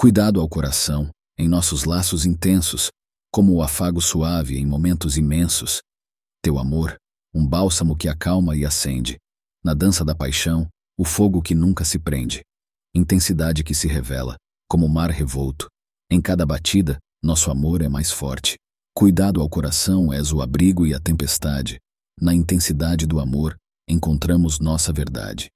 Cuidado ao coração, em nossos laços intensos, como o afago suave em momentos imensos. Teu amor, um bálsamo que acalma e acende. Na dança da paixão, o fogo que nunca se prende. Intensidade que se revela, como o mar revolto. Em cada batida, nosso amor é mais forte. Cuidado ao coração és o abrigo e a tempestade. Na intensidade do amor, encontramos nossa verdade.